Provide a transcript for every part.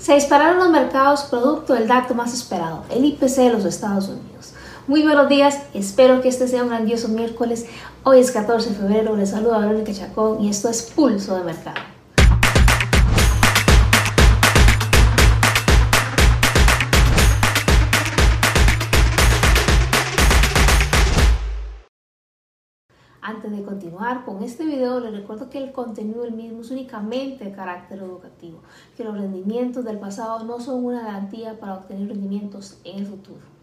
Se dispararon los mercados producto del dato más esperado, el IPC de los Estados Unidos. Muy buenos días, espero que este sea un grandioso miércoles. Hoy es 14 de febrero, les saluda Verónica Chacón y esto es Pulso de Mercado. Antes de continuar con este video, les recuerdo que el contenido del mismo es únicamente de carácter educativo, que los rendimientos del pasado no son una garantía para obtener rendimientos en el futuro.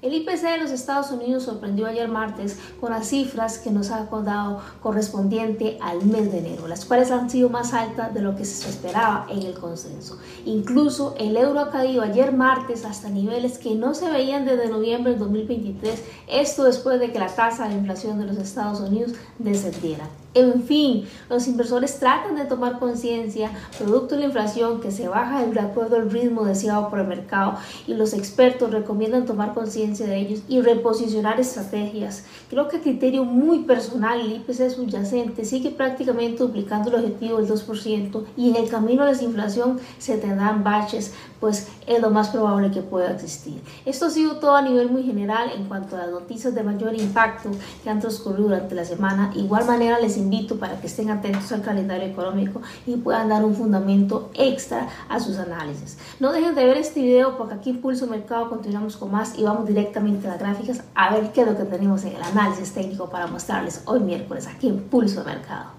El IPC de los Estados Unidos sorprendió ayer martes con las cifras que nos ha dado correspondiente al mes de enero, las cuales han sido más altas de lo que se esperaba en el consenso. Incluso el euro ha caído ayer martes hasta niveles que no se veían desde noviembre del 2023, esto después de que la tasa de inflación de los Estados Unidos descendiera. En fin, los inversores tratan de tomar conciencia, producto de la inflación que se baja de acuerdo al ritmo deseado por el mercado y los expertos recomiendan tomar conciencia de ellos y reposicionar estrategias. Creo que a criterio muy personal el IPC subyacente sigue prácticamente duplicando el objetivo del 2% y en el camino a la desinflación se tendrán baches, pues es lo más probable que pueda existir. Esto ha sido todo a nivel muy general en cuanto a las noticias de mayor impacto que han transcurrido durante la semana. igual manera les invito para que estén atentos al calendario económico y puedan dar un fundamento extra a sus análisis. No dejen de ver este video porque aquí en Pulso Mercado continuamos con más y vamos directamente a las gráficas a ver qué es lo que tenemos en el análisis técnico para mostrarles hoy miércoles aquí en Pulso Mercado.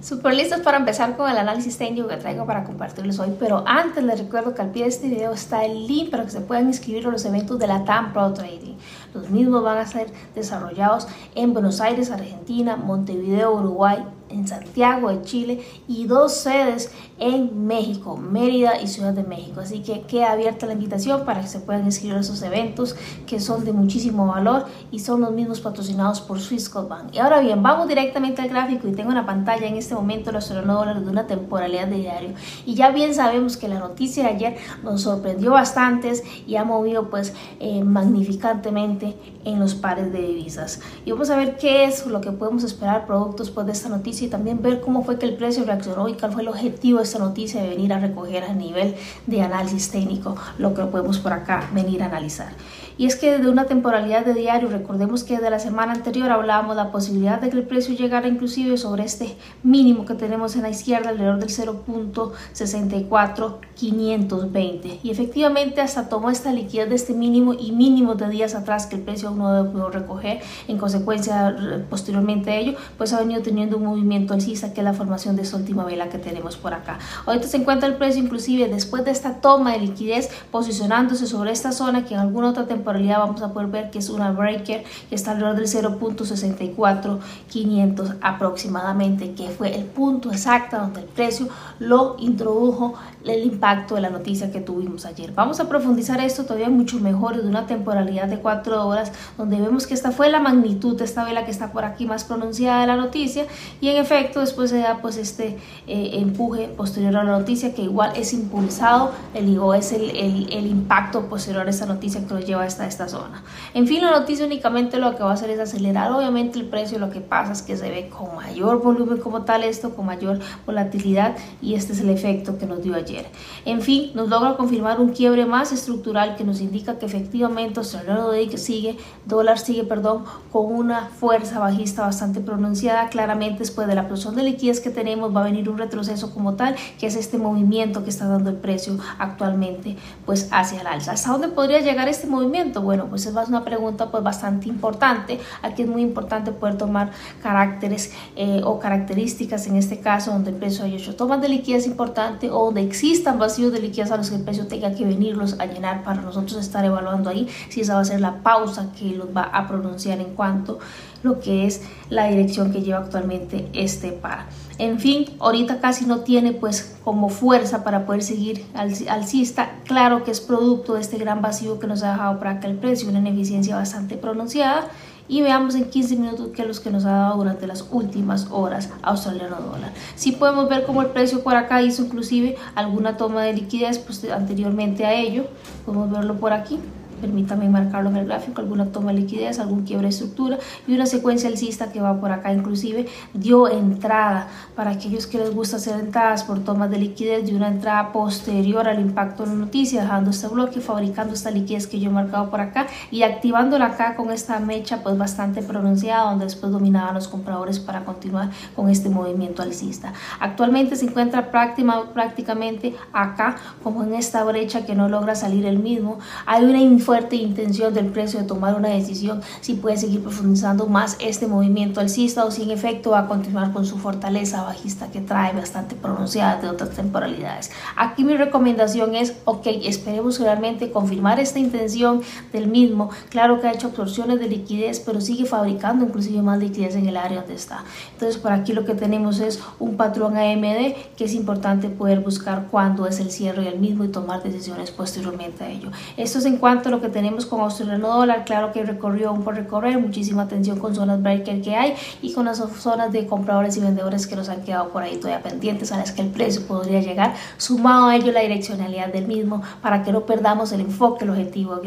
Super listos para empezar con el análisis técnico que traigo para compartirles hoy, pero antes les recuerdo que al pie de este video está el link para que se puedan inscribir a los eventos de la TAM Pro Trading. Los mismos van a ser desarrollados en Buenos Aires, Argentina, Montevideo, Uruguay, en Santiago de Chile y dos sedes en México, Mérida y Ciudad de México. Así que queda abierta la invitación para que se puedan inscribir a esos eventos que son de muchísimo valor y son los mismos patrocinados por Swissquote Bank. Y ahora bien, vamos directamente al gráfico y tengo en la pantalla en este momento los dólares de una temporalidad de diario. Y ya bien sabemos que la noticia de ayer nos sorprendió bastantes y ha movido pues eh, magnificantemente en los pares de divisas. Y vamos a ver qué es lo que podemos esperar productos pues, de esta noticia y también ver cómo fue que el precio reaccionó y cuál fue el objetivo de esta noticia de venir a recoger a nivel de análisis técnico lo que podemos por acá venir a analizar. Y es que desde una temporalidad de diario, recordemos que de la semana anterior hablábamos de la posibilidad de que el precio llegara inclusive sobre este mínimo que tenemos en la izquierda, alrededor del 0.64520. Y efectivamente hasta tomó esta liquidez de este mínimo y mínimo de días atrás que el precio aún no pudo recoger. En consecuencia, posteriormente a ello, pues ha venido teniendo un movimiento alcista que es la formación de esta última vela que tenemos por acá. Ahorita se encuentra el precio inclusive después de esta toma de liquidez posicionándose sobre esta zona que en alguna otra temporada vamos a poder ver que es una breaker que está alrededor del 0.64500 aproximadamente, que fue el punto exacto donde el precio lo introdujo el impacto de la noticia que tuvimos ayer. Vamos a profundizar esto todavía mucho mejor de una temporalidad de 4 horas, donde vemos que esta fue la magnitud de esta vela que está por aquí más pronunciada de la noticia y en efecto después se da pues este eh, empuje posterior a la noticia que igual es impulsado, el, es el, el, el impacto posterior a esta noticia que lo lleva a esta, zona. En fin, la noticia únicamente lo que va a hacer es acelerar obviamente el precio, lo que pasa es que se ve con mayor volumen como tal esto, con mayor volatilidad y este es el efecto que nos dio ayer. En fin, nos logra confirmar un quiebre más estructural que nos indica que efectivamente Australiano sigue, dólar sigue, perdón, con una fuerza bajista bastante pronunciada. Claramente después de la explosión de liquidez que tenemos va a venir un retroceso como tal, que es este movimiento que está dando el precio actualmente pues hacia el alza. ¿Hasta dónde podría llegar este movimiento? Bueno, pues es una pregunta pues bastante importante. Aquí es muy importante poder tomar caracteres eh, o características en este caso donde el precio haya hecho tomas de liquidez importante o donde existan vacíos de liquidez a los que el precio tenga que venirlos a llenar para nosotros estar evaluando ahí si esa va a ser la pausa que los va a pronunciar en cuanto lo que es la dirección que lleva actualmente este par. En fin, ahorita casi no tiene pues como fuerza para poder seguir alcista. Claro que es producto de este gran vacío que nos ha dejado para acá el precio, una ineficiencia bastante pronunciada y veamos en 15 minutos qué es lo que nos ha dado durante las últimas horas australiano dólar. Si podemos ver cómo el precio por acá hizo inclusive alguna toma de liquidez pues, anteriormente a ello, podemos verlo por aquí permítame marcarlo en el gráfico, alguna toma de liquidez, algún quiebre de estructura y una secuencia alcista que va por acá, inclusive dio entrada para aquellos que les gusta hacer entradas por tomas de liquidez, de una entrada posterior al impacto de la noticia, dejando este bloque, fabricando esta liquidez que yo he marcado por acá y activándola acá con esta mecha pues bastante pronunciada, donde después dominaban los compradores para continuar con este movimiento alcista. Actualmente se encuentra prácticamente acá, como en esta brecha que no logra salir el mismo. Hay una fuerte intención del precio de tomar una decisión si puede seguir profundizando más este movimiento alcista o si en efecto va a continuar con su fortaleza bajista que trae bastante pronunciada de otras temporalidades. Aquí mi recomendación es, ok, esperemos realmente confirmar esta intención del mismo. Claro que ha hecho absorciones de liquidez, pero sigue fabricando inclusive más liquidez en el área donde está. Entonces por aquí lo que tenemos es un patrón AMD que es importante poder buscar cuándo es el cierre del mismo y tomar decisiones posteriormente a ello. Esto es en cuanto a lo que tenemos con australiano dólar. Claro que recorrió aún por recorrer, muchísima atención con zonas breaker que hay y con las zonas de compradores y vendedores que nos han quedado por ahí todavía pendientes a las que el precio podría llegar, sumado a ello la direccionalidad del mismo para que no perdamos el enfoque, el objetivo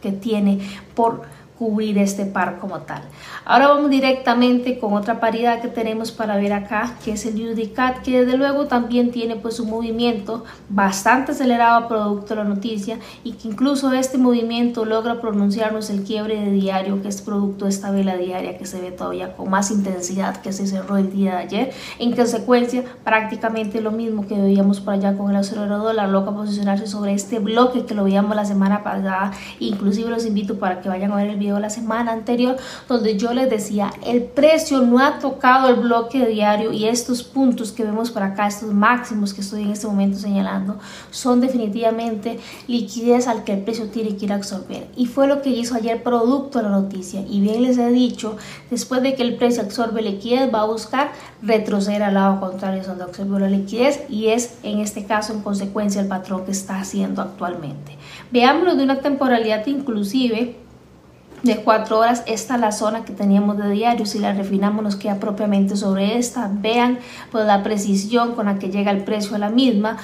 que tiene por cubrir este par como tal. Ahora vamos directamente con otra paridad que tenemos para ver acá, que es el UDCAT, que desde luego también tiene pues un movimiento bastante acelerado producto de la noticia y que incluso este movimiento logra pronunciarnos el quiebre de diario, que es producto de esta vela diaria que se ve todavía con más intensidad que se cerró el día de ayer. En consecuencia, prácticamente lo mismo que veíamos por allá con el acelerador, la loca posicionarse sobre este bloque que lo veíamos la semana pasada. Inclusive los invito para que vayan a ver el video la semana anterior donde yo les decía el precio no ha tocado el bloque diario y estos puntos que vemos por acá, estos máximos que estoy en este momento señalando, son definitivamente liquidez al que el precio tiene que ir a absorber. Y fue lo que hizo ayer producto de la noticia. Y bien les he dicho, después de que el precio absorbe liquidez, va a buscar retroceder al lado contrario donde absorbió la liquidez y es en este caso en consecuencia el patrón que está haciendo actualmente. Veámoslo de una temporalidad inclusive de cuatro horas. Esta es la zona que teníamos de diario. Si la refinamos nos queda propiamente sobre esta. Vean pues, la precisión con la que llega el precio a la misma,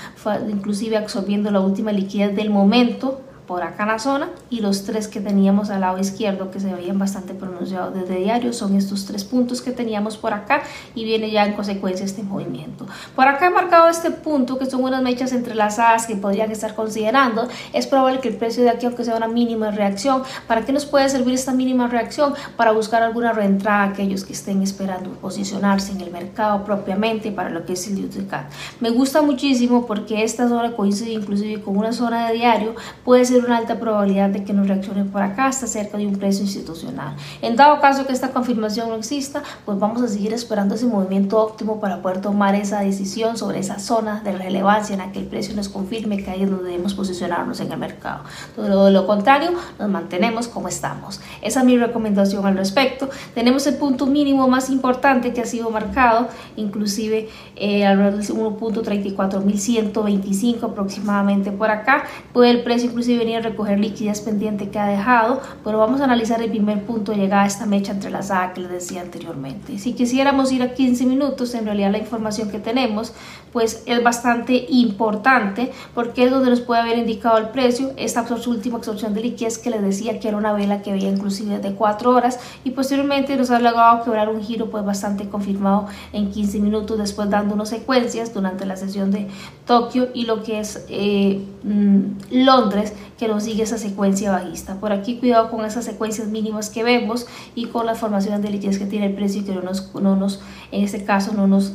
inclusive absorbiendo la última liquidez del momento por acá en la zona y los tres que teníamos al lado izquierdo que se veían bastante pronunciados desde diario son estos tres puntos que teníamos por acá y viene ya en consecuencia este movimiento. Por acá he marcado este punto que son unas mechas entrelazadas que podrían estar considerando. Es probable que el precio de aquí aunque sea una mínima reacción, ¿para qué nos puede servir esta mínima reacción? Para buscar alguna reentrada a aquellos que estén esperando posicionarse en el mercado propiamente para lo que es el UTCAT. Me gusta muchísimo porque esta zona coincide inclusive con una zona de diario, puede ser una alta probabilidad de que nos reaccione por acá hasta cerca de un precio institucional. En dado caso que esta confirmación no exista, pues vamos a seguir esperando ese movimiento óptimo para poder tomar esa decisión sobre esa zona de relevancia en la que el precio nos confirme que ahí es donde debemos posicionarnos en el mercado. Todo lo contrario, nos mantenemos como estamos. Esa es mi recomendación al respecto. Tenemos el punto mínimo más importante que ha sido marcado, inclusive eh, alrededor del 1.34125 aproximadamente por acá. Puede el precio inclusive venir a recoger liquidez pendiente que ha dejado, pero vamos a analizar el primer punto de llegada a esta mecha entrelazada que les decía anteriormente. Si quisiéramos ir a 15 minutos, en realidad la información que tenemos pues es bastante importante porque es donde nos puede haber indicado el precio, esta última absorción de liquidez que les decía que era una vela que veía inclusive de 4 horas y posteriormente nos ha llegado a quebrar un giro pues bastante confirmado en 15 minutos después dando unas secuencias durante la sesión de Tokio y lo que es eh, mm, Londres que nos sigue esa secuencia bajista. Por aquí cuidado con esas secuencias mínimas que vemos y con la formación de liquidez que tiene el precio y que no nos, no nos en este caso no nos...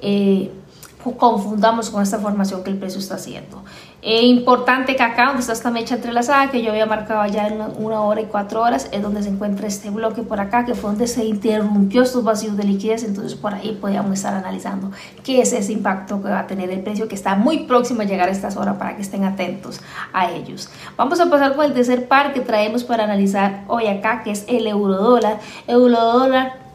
Eh, confundamos con esta formación que el precio está haciendo. Es importante que acá donde está esta mecha entrelazada que yo había marcado ya en una hora y cuatro horas es donde se encuentra este bloque por acá que fue donde se interrumpió estos vacíos de liquidez. Entonces por ahí podríamos estar analizando qué es ese impacto que va a tener el precio que está muy próximo a llegar a estas horas para que estén atentos a ellos. Vamos a pasar con el tercer par que traemos para analizar hoy acá que es el euro dólar euro dólar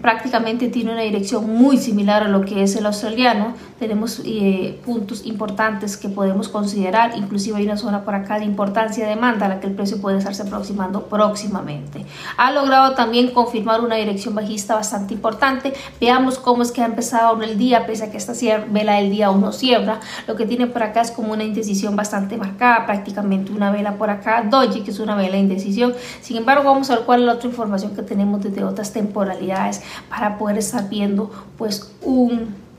prácticamente tiene una dirección muy similar a lo que es el australiano, tenemos eh, puntos importantes que podemos considerar, inclusive hay una zona por acá de importancia de demanda a la que el precio puede estarse aproximando próximamente. Ha logrado también confirmar una dirección bajista bastante importante. Veamos cómo es que ha empezado el día, pese a que esta vela del día aún no cierra. Lo que tiene por acá es como una indecisión bastante marcada, prácticamente una vela por acá, doji, que es una vela de indecisión. Sin embargo, vamos a ver cuál es la otra información que tenemos desde otras temporalidades para poder estar viendo pues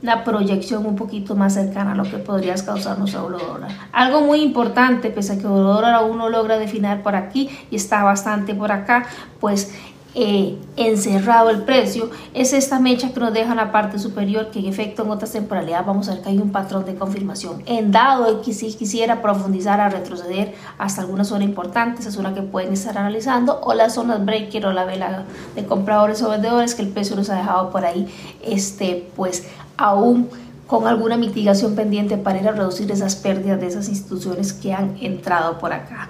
una proyección un poquito más cercana a lo que podría causarnos dólar. Algo muy importante, pese a que euro aún no logra definir por aquí y está bastante por acá, pues eh, encerrado el precio, es esta mecha que nos deja en la parte superior que en efecto en otras temporalidades vamos a ver que hay un patrón de confirmación. En dado que si quisiera profundizar a retroceder hasta alguna zona importante, esa zona que pueden estar analizando, o las zonas breaker o la vela de compradores o vendedores que el precio nos ha dejado por ahí, este, pues aún con alguna mitigación pendiente para ir a reducir esas pérdidas de esas instituciones que han entrado por acá.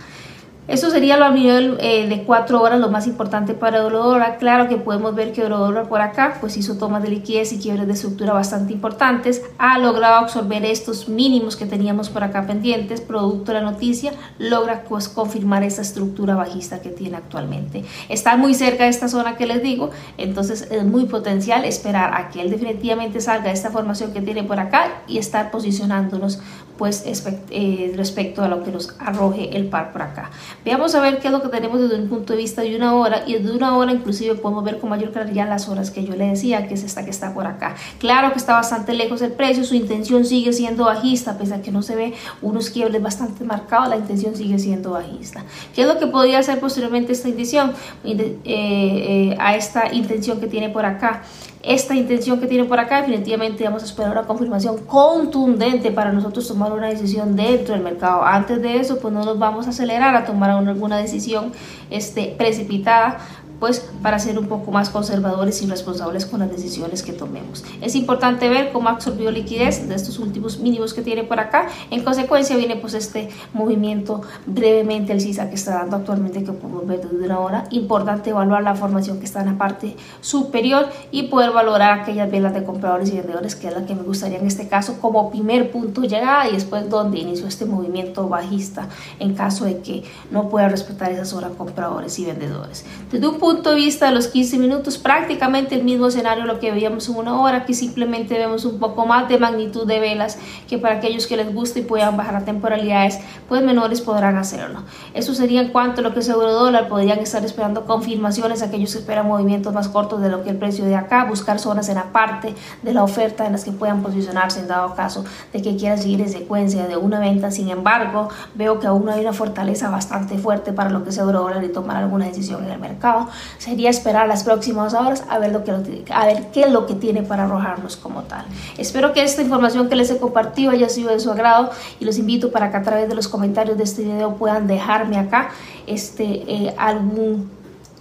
Eso sería lo a nivel eh, de cuatro horas, lo más importante para Eurodólar. Claro que podemos ver que Eurodólar por acá pues hizo tomas de liquidez y quiebres de estructura bastante importantes. Ha logrado absorber estos mínimos que teníamos por acá pendientes, producto de la noticia, logra pues confirmar esa estructura bajista que tiene actualmente. Está muy cerca de esta zona que les digo, entonces es muy potencial esperar a que él definitivamente salga de esta formación que tiene por acá y estar posicionándonos pues eh, respecto a lo que nos arroje el par por acá. Veamos a ver qué es lo que tenemos desde un punto de vista de una hora y desde una hora inclusive podemos ver con mayor claridad las horas que yo le decía, que es esta que está por acá. Claro que está bastante lejos el precio, su intención sigue siendo bajista, pese a que no se ve unos quiebres bastante marcados, la intención sigue siendo bajista. ¿Qué es lo que podría hacer posteriormente esta intención? Eh, eh, a esta intención que tiene por acá esta intención que tiene por acá, definitivamente vamos a esperar una confirmación contundente para nosotros tomar una decisión dentro del mercado. Antes de eso, pues no nos vamos a acelerar a tomar alguna decisión este, precipitada pues para ser un poco más conservadores y responsables con las decisiones que tomemos. Es importante ver cómo absorbió liquidez de estos últimos mínimos que tiene por acá. En consecuencia viene pues este movimiento brevemente el CISA que está dando actualmente que podemos ver desde una hora. Importante evaluar la formación que está en la parte superior y poder valorar aquellas velas de compradores y vendedores que es la que me gustaría en este caso como primer punto llegada y después donde inició este movimiento bajista en caso de que no pueda respetar esas horas compradores y vendedores. Desde un de vista de los 15 minutos, prácticamente el mismo escenario lo que veíamos en una hora, que simplemente vemos un poco más de magnitud de velas, que para aquellos que les guste y puedan bajar a temporalidades, pues menores podrán hacerlo. Eso sería en cuanto a lo que es euro dólar, podrían estar esperando confirmaciones, aquellos que esperan movimientos más cortos de lo que el precio de acá, buscar zonas en la parte de la oferta en las que puedan posicionarse en dado caso de que quieran seguir en secuencia de una venta. Sin embargo, veo que aún hay una fortaleza bastante fuerte para lo que es euro dólar y tomar alguna decisión en el mercado sería esperar las próximas horas a ver, lo que, a ver qué es lo que tiene para arrojarnos como tal. Espero que esta información que les he compartido haya sido de su agrado y los invito para que a través de los comentarios de este video puedan dejarme acá este, eh, algún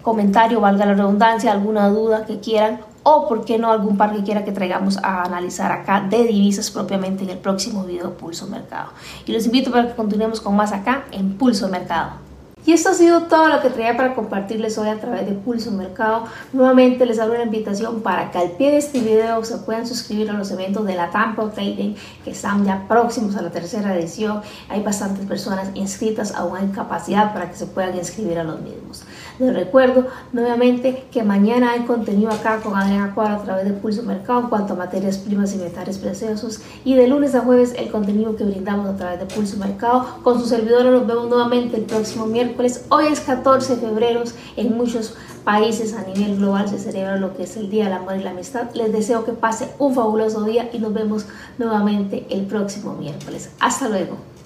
comentario, valga la redundancia, alguna duda que quieran o por qué no algún par que quiera que traigamos a analizar acá de divisas propiamente en el próximo video Pulso Mercado. Y los invito para que continuemos con más acá en Pulso Mercado. Y esto ha sido todo lo que traía para compartirles hoy a través de Pulso Mercado. Nuevamente les hago una invitación para que al pie de este video se puedan suscribir a los eventos de la Tampa Trading que están ya próximos a la tercera edición. Hay bastantes personas inscritas, aún hay capacidad para que se puedan inscribir a los mismos. Les recuerdo nuevamente que mañana hay contenido acá con Adriana Cuadra a través de Pulso Mercado en cuanto a materias primas y metales preciosos. Y de lunes a jueves el contenido que brindamos a través de Pulso Mercado. Con su servidora nos vemos nuevamente el próximo miércoles Hoy es 14 de febrero. En muchos países a nivel global se celebra lo que es el Día del Amor y la Amistad. Les deseo que pase un fabuloso día y nos vemos nuevamente el próximo miércoles. Hasta luego.